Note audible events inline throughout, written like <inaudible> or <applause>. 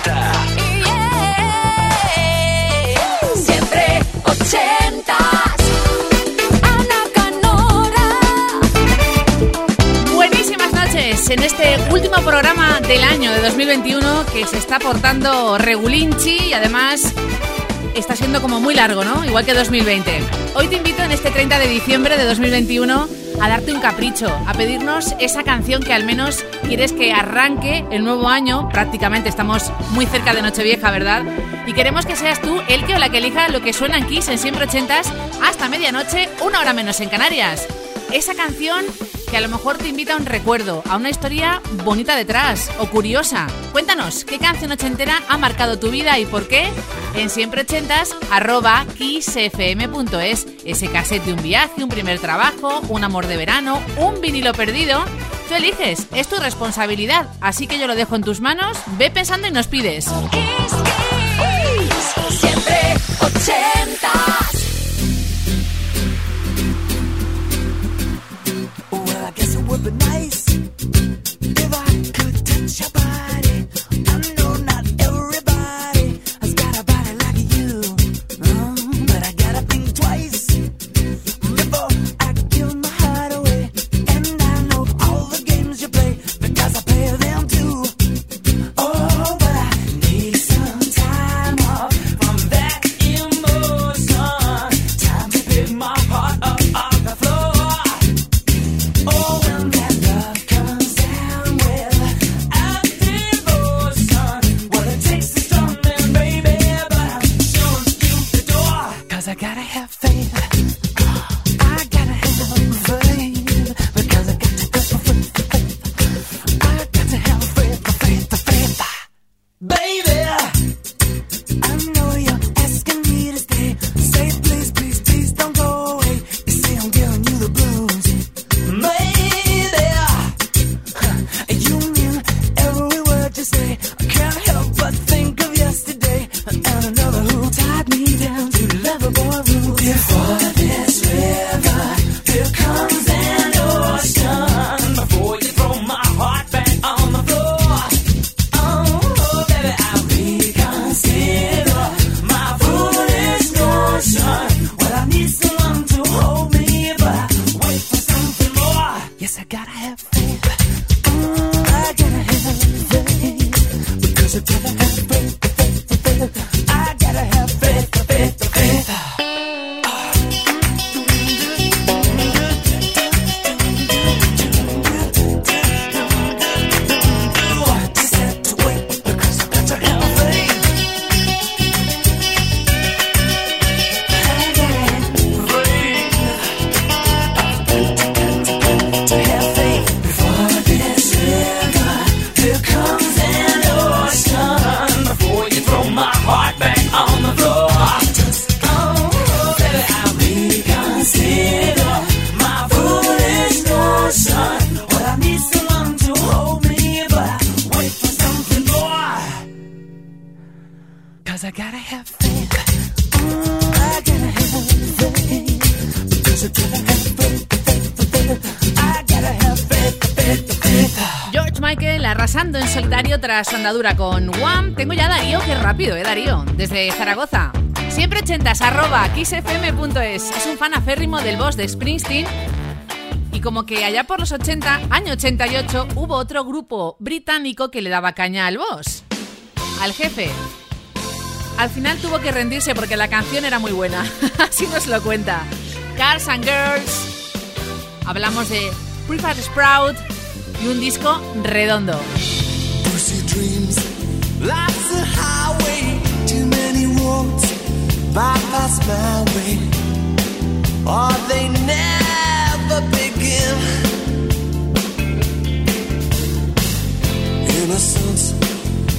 80. Siempre ochentas. Ana Canora. Buenísimas noches en este último programa del año de 2021 que se está portando regulinchi y además está siendo como muy largo, ¿no? Igual que 2020. Hoy te invito en este 30 de diciembre de 2021 a darte un capricho, a pedirnos esa canción que al menos quieres que arranque el nuevo año. Prácticamente estamos muy cerca de Nochevieja, ¿verdad? Y queremos que seas tú el que o la que elija lo que suena en Kiss en siempre ochentas hasta medianoche, una hora menos en Canarias. Esa canción que a lo mejor te invita a un recuerdo, a una historia bonita detrás o curiosa. Cuéntanos, ¿qué canción ochentera ha marcado tu vida y por qué? En siempre ochentas, arroba kissfm.es, ese cassette de un viaje, un primer trabajo, un amor de verano, un vinilo perdido. Tú eliges, es tu responsabilidad, así que yo lo dejo en tus manos, ve pensando y nos pides. Siempre 80. Solitario tras andadura con One. Tengo ya Darío, qué rápido, ¿eh, Darío? Desde Zaragoza. Siempre ochentas, arroba kissfm.es. Es un fan aférrimo del boss de Springsteen. Y como que allá por los 80, año 88, hubo otro grupo británico que le daba caña al boss. Al jefe. Al final tuvo que rendirse porque la canción era muy buena. <laughs> Así nos lo cuenta. Cars and Girls. Hablamos de Prefab Sprout y un disco redondo. Dreams, life's a highway, too many roads, bypass my way, or they never begin. Innocence,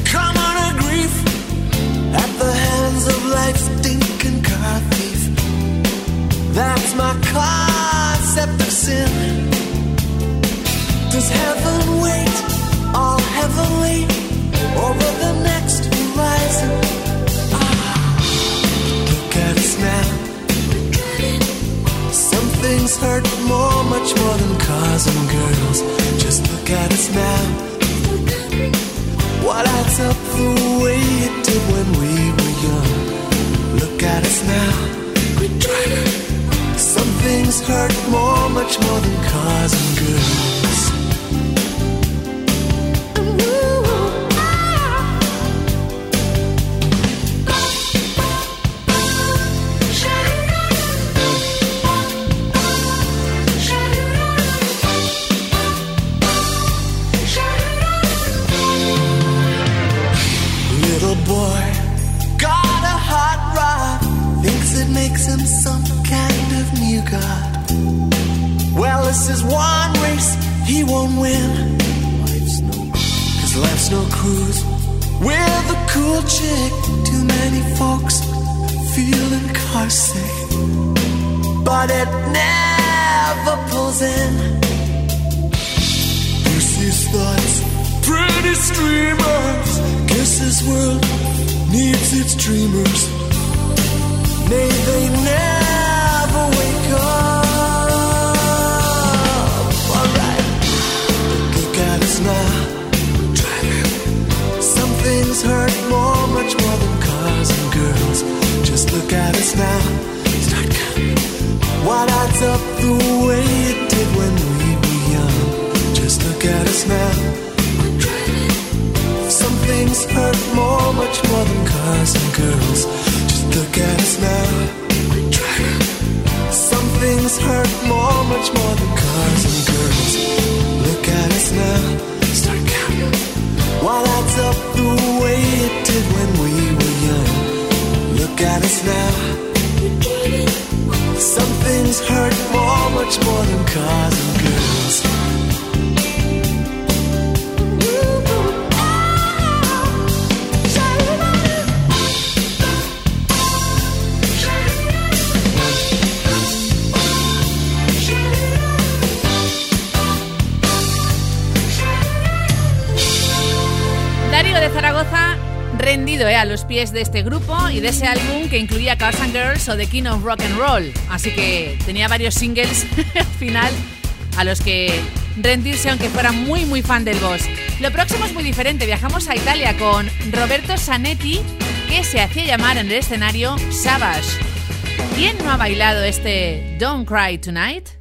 common a grief, at the hands of life's stinking car thief. That's my concept of sin. Does heaven wait all heavenly over the next horizon? Look at us now. What adds up the way it did when we were young? Look at us now. We try. Some things hurt more, much more than cars and girls. But it never pulls in. Lucy's thoughts, pretty streamers. Guess this world needs its dreamers. May they never wake up. What adds up the way it did when we were young? Just look at us now. Some things hurt more, much more than cars and girls. Just look at us now. Much more than cars rendido eh, a los pies de este grupo y de ese álbum que incluía Cars and Girls o The King of Rock and Roll. Así que tenía varios singles <laughs> al final a los que rendirse aunque fuera muy muy fan del boss. Lo próximo es muy diferente, viajamos a Italia con Roberto Sanetti que se hacía llamar en el escenario Savage. ¿Quién no ha bailado este Don't Cry Tonight?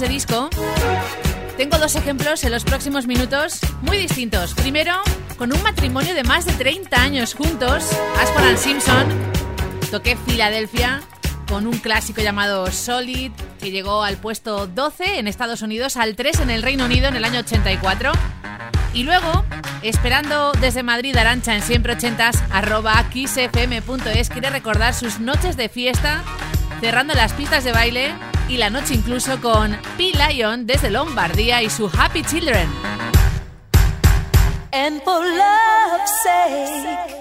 de disco. Tengo dos ejemplos en los próximos minutos muy distintos. Primero, con un matrimonio de más de 30 años juntos, Ashford and Simpson, toqué Filadelfia con un clásico llamado Solid, que llegó al puesto 12 en Estados Unidos, al 3 en el Reino Unido en el año 84. Y luego, esperando desde Madrid Arancha en siempre 80s, arroba xfm.es, quiere recordar sus noches de fiesta, cerrando las pistas de baile y la noche incluso con P. Lion desde Lombardía y su Happy Children. And for love's sake,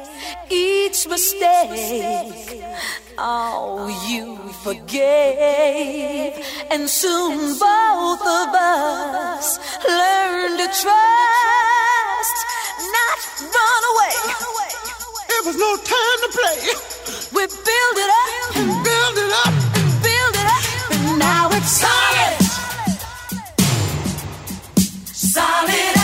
each mistake, oh, you forgave. And soon both of us learned to trust, not run away. It was no time to play. We build it up and build it up. now it's solid. Solid. solid.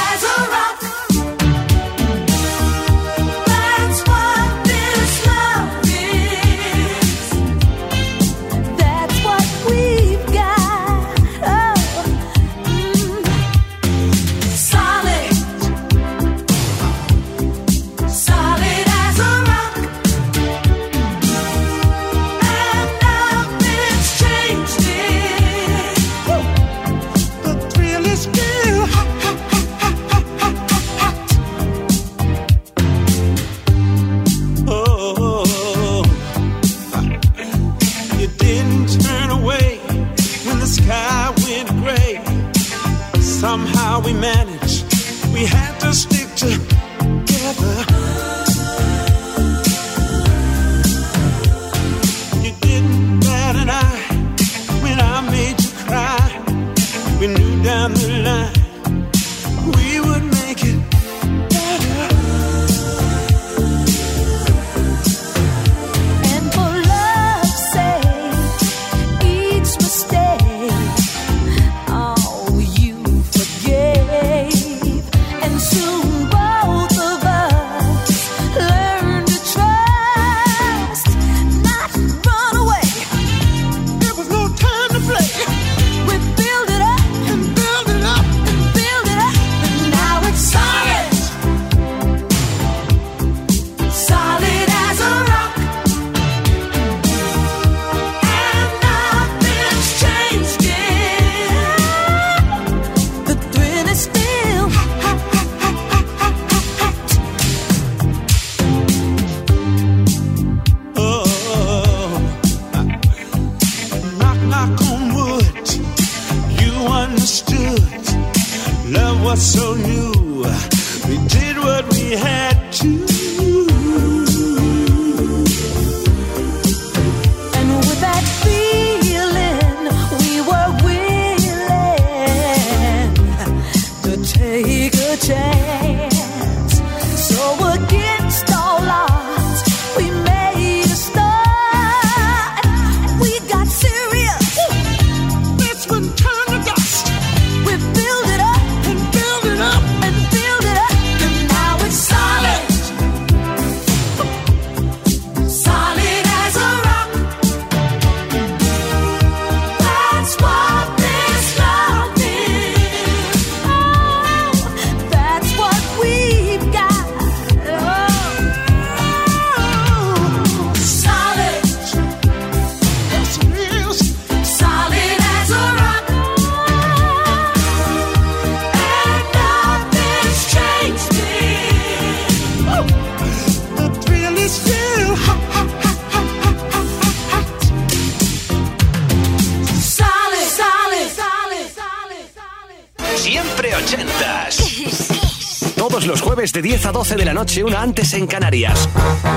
de la noche, una antes en Canarias,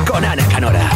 con Ana Canora.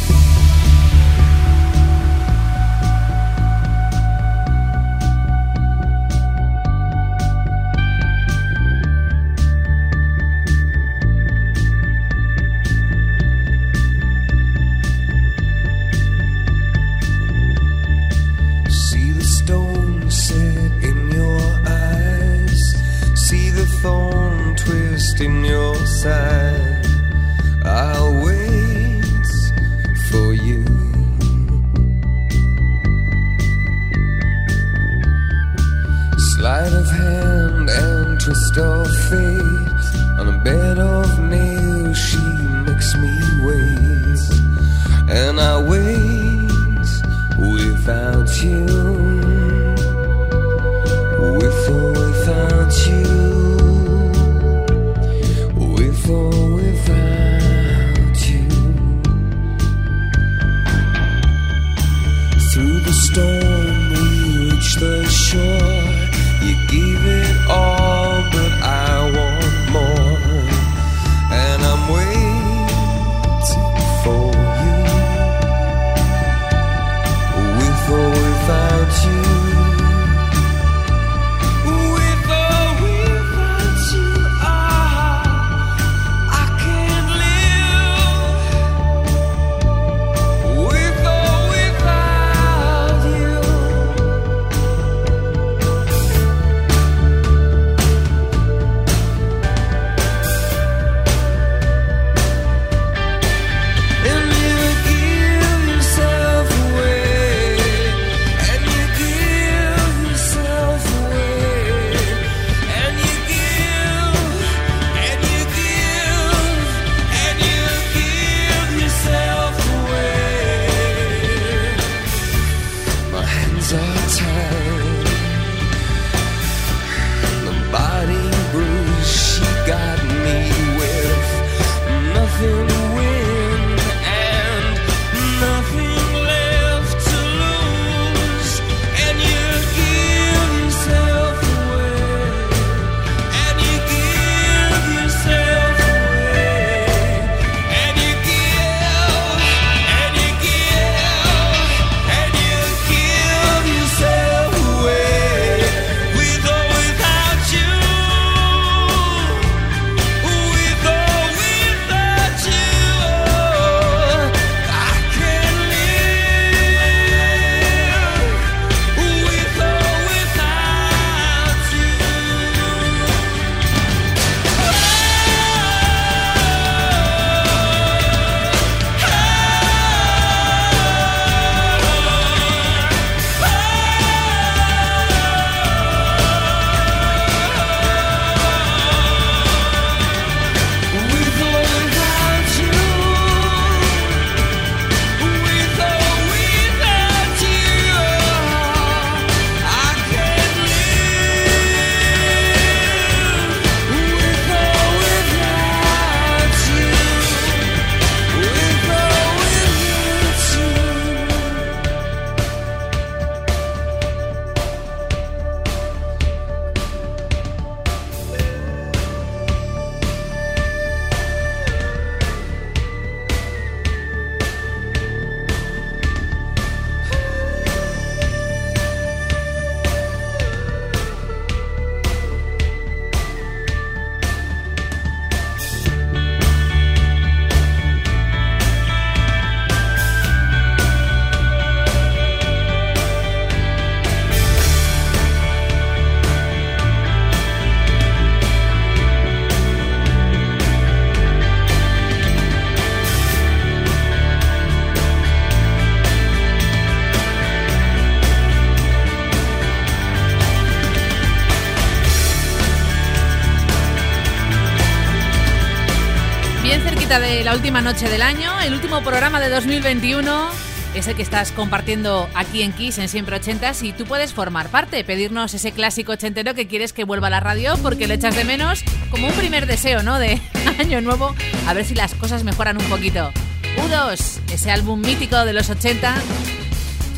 La última noche del año, el último programa de 2021, ese que estás compartiendo aquí en Kiss en Siempre Ochentas y tú puedes formar parte, pedirnos ese clásico ochentero que quieres que vuelva a la radio porque lo echas de menos como un primer deseo, ¿no? De <laughs> año nuevo, a ver si las cosas mejoran un poquito. U2, ese álbum mítico de los 80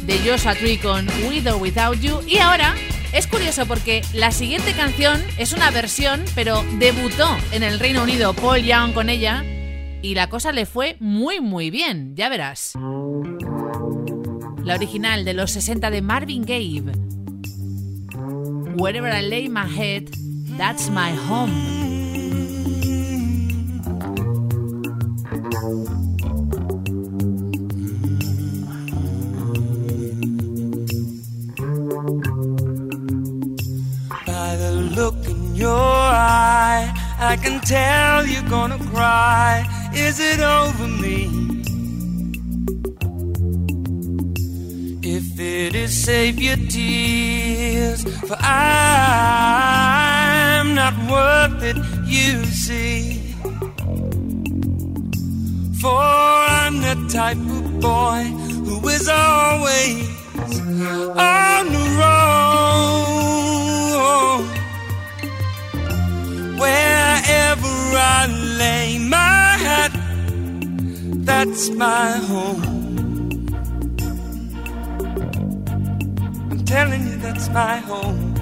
de Joshua Tree con With or Without You. Y ahora es curioso porque la siguiente canción es una versión, pero debutó en el Reino Unido Paul Young con ella y la cosa le fue muy muy bien, ya verás. La original de los 60 de Marvin Gaye. Wherever I lay my head, that's my home. Look in your eye, I can tell you're gonna cry. Is it over me? If it is, save your tears, for I'm not worth it, you see. For I'm the type of boy who is always on the road. Wherever I lay my that's my home. I'm telling you, that's my home.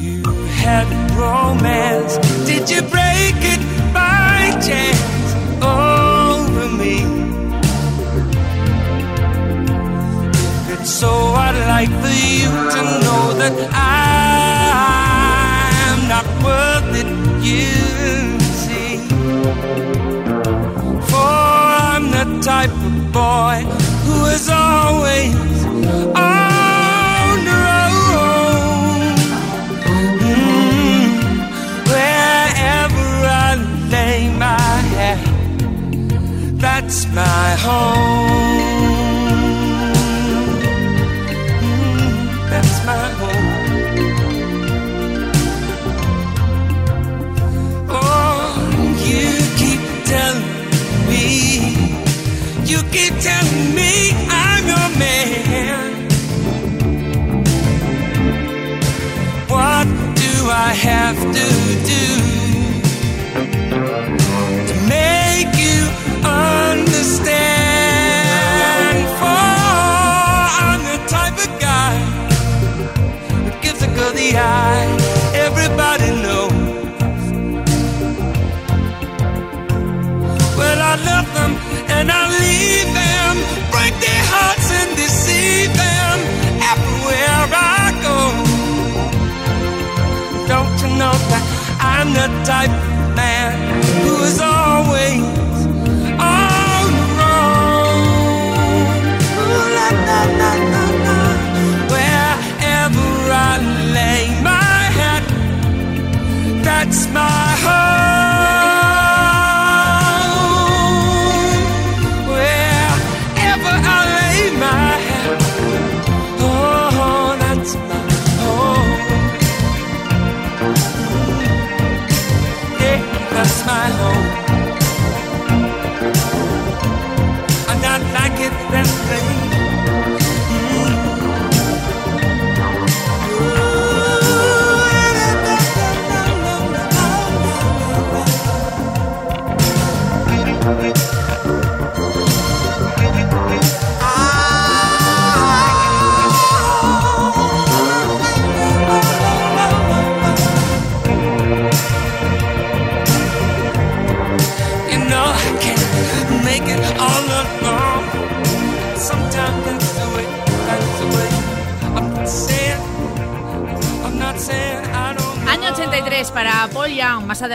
You had romance, did you break it by chance over me? If it's so, I'd like for you to know that I'm For I'm the type of boy who is always on have to do to make you understand? For I'm the type of guy gives a girl the eye. Everybody knows. Well, I love them and I leave I'm the type of man who is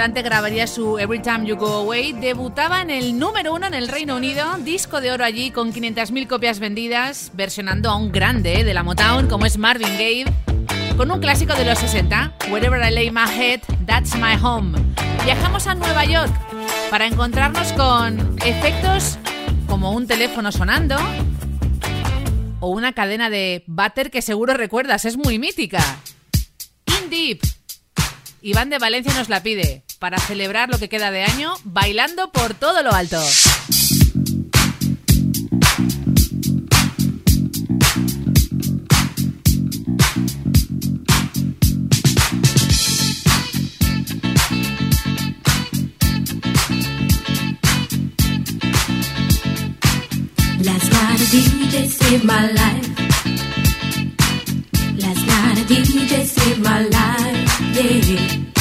adelante grabaría su Every Time You Go Away. Debutaba en el número uno en el Reino Unido. Disco de oro allí con 500.000 copias vendidas. Versionando a un grande eh, de la Motown como es Marvin Gaye. Con un clásico de los 60. Wherever I lay my head, that's my home. Viajamos a Nueva York para encontrarnos con efectos como un teléfono sonando o una cadena de váter que seguro recuerdas, es muy mítica. In Deep. Iván de Valencia nos la pide para celebrar lo que queda de año bailando por todo lo alto. DJ saved my life. Last night a DJ saved my life, yeah.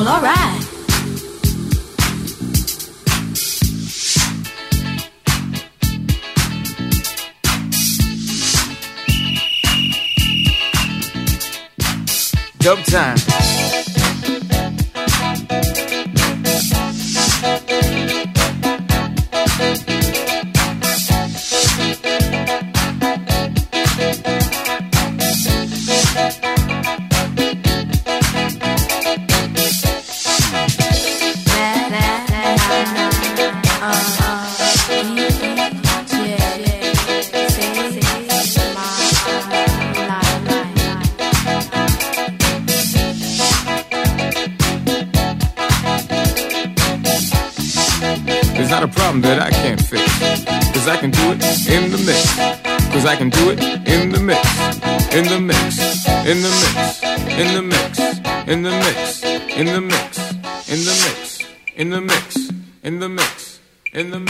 Well, all right. Time. I can do it in the mix. In the mix. In the mix. In the mix. In the mix. In the mix. In the mix. In the mix. In the mix. In the mix.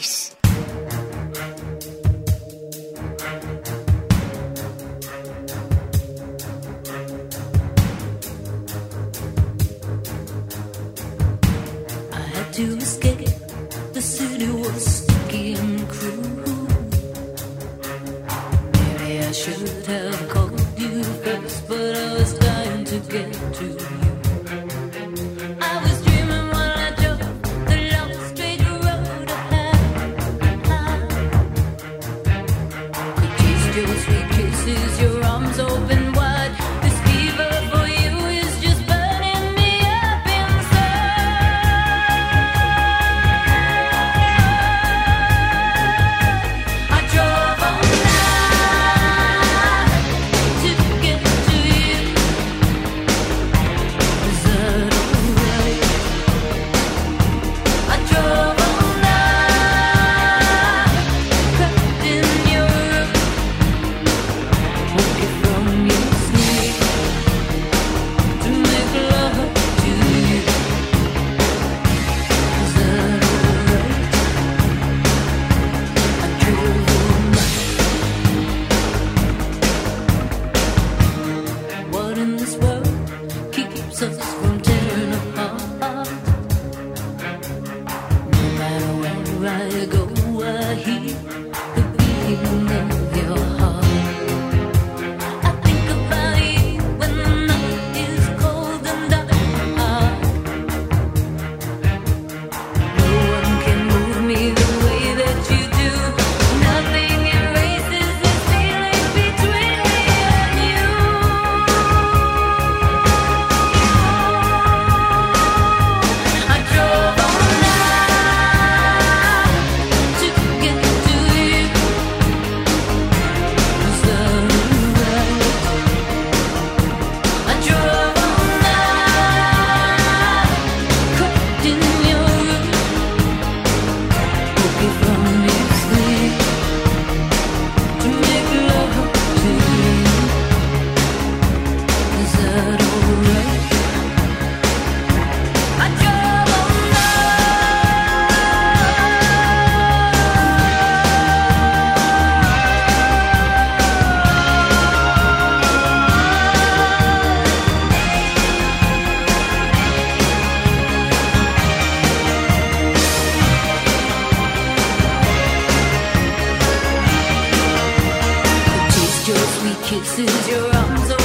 Sweet kisses, your arms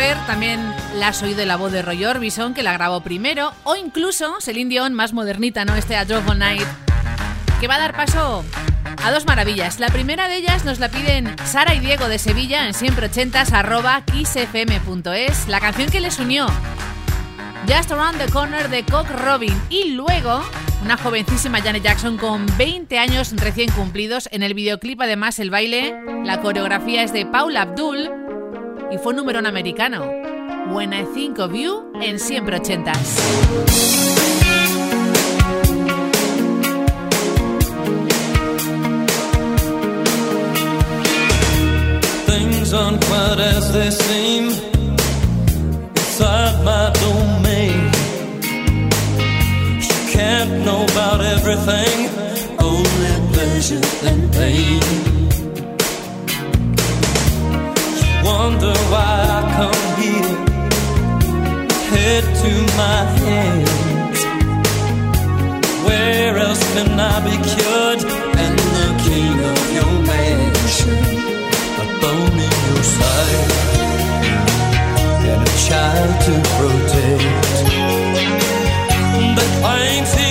También la has oído la voz de Roy Orbison, que la grabó primero, o incluso Celine Dion, más modernita, ¿no? Este A All Night, que va a dar paso a dos maravillas. La primera de ellas nos la piden Sara y Diego de Sevilla en siempreochentas arroba kissfm.es, la canción que les unió Just Around the Corner de Cock Robin y luego una jovencísima Janet Jackson con 20 años recién cumplidos. En el videoclip además el baile, la coreografía es de Paula Abdul y fue número uno americano. When I Think of You en Siempre Ochentas. Things aren't quite as they seem inside my domain. She can't know about everything, only pleasure and pain. wonder why I come here, head to my hands. Where else can I be cured? And the king of your mansion, a bone in your side, and a child to protect. The here.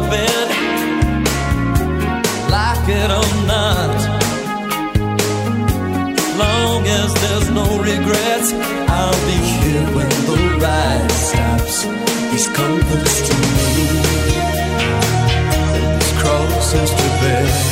bed, like it or not. Long as there's no regrets, I'll be here when the ride stops. These comforts to me, these crosses to bear.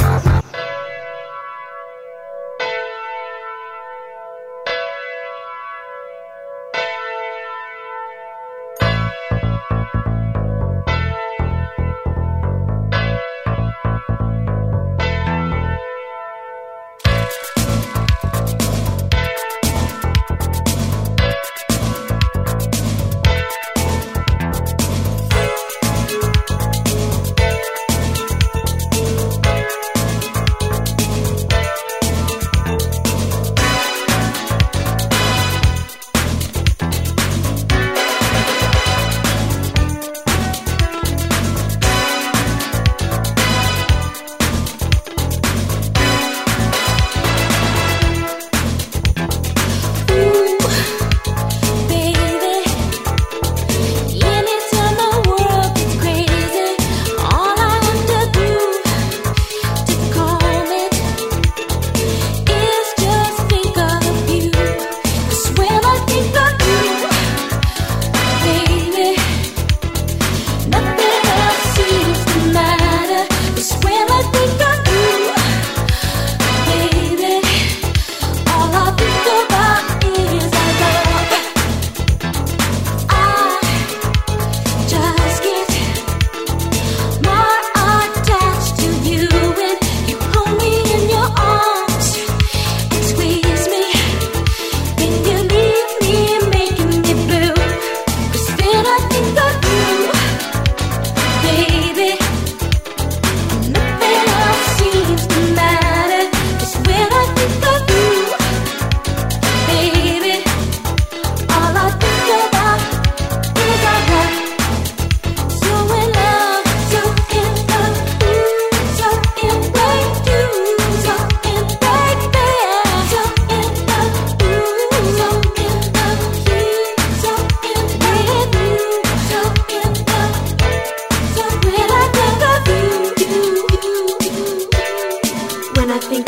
Think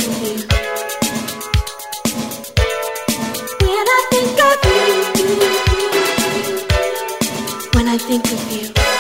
of you.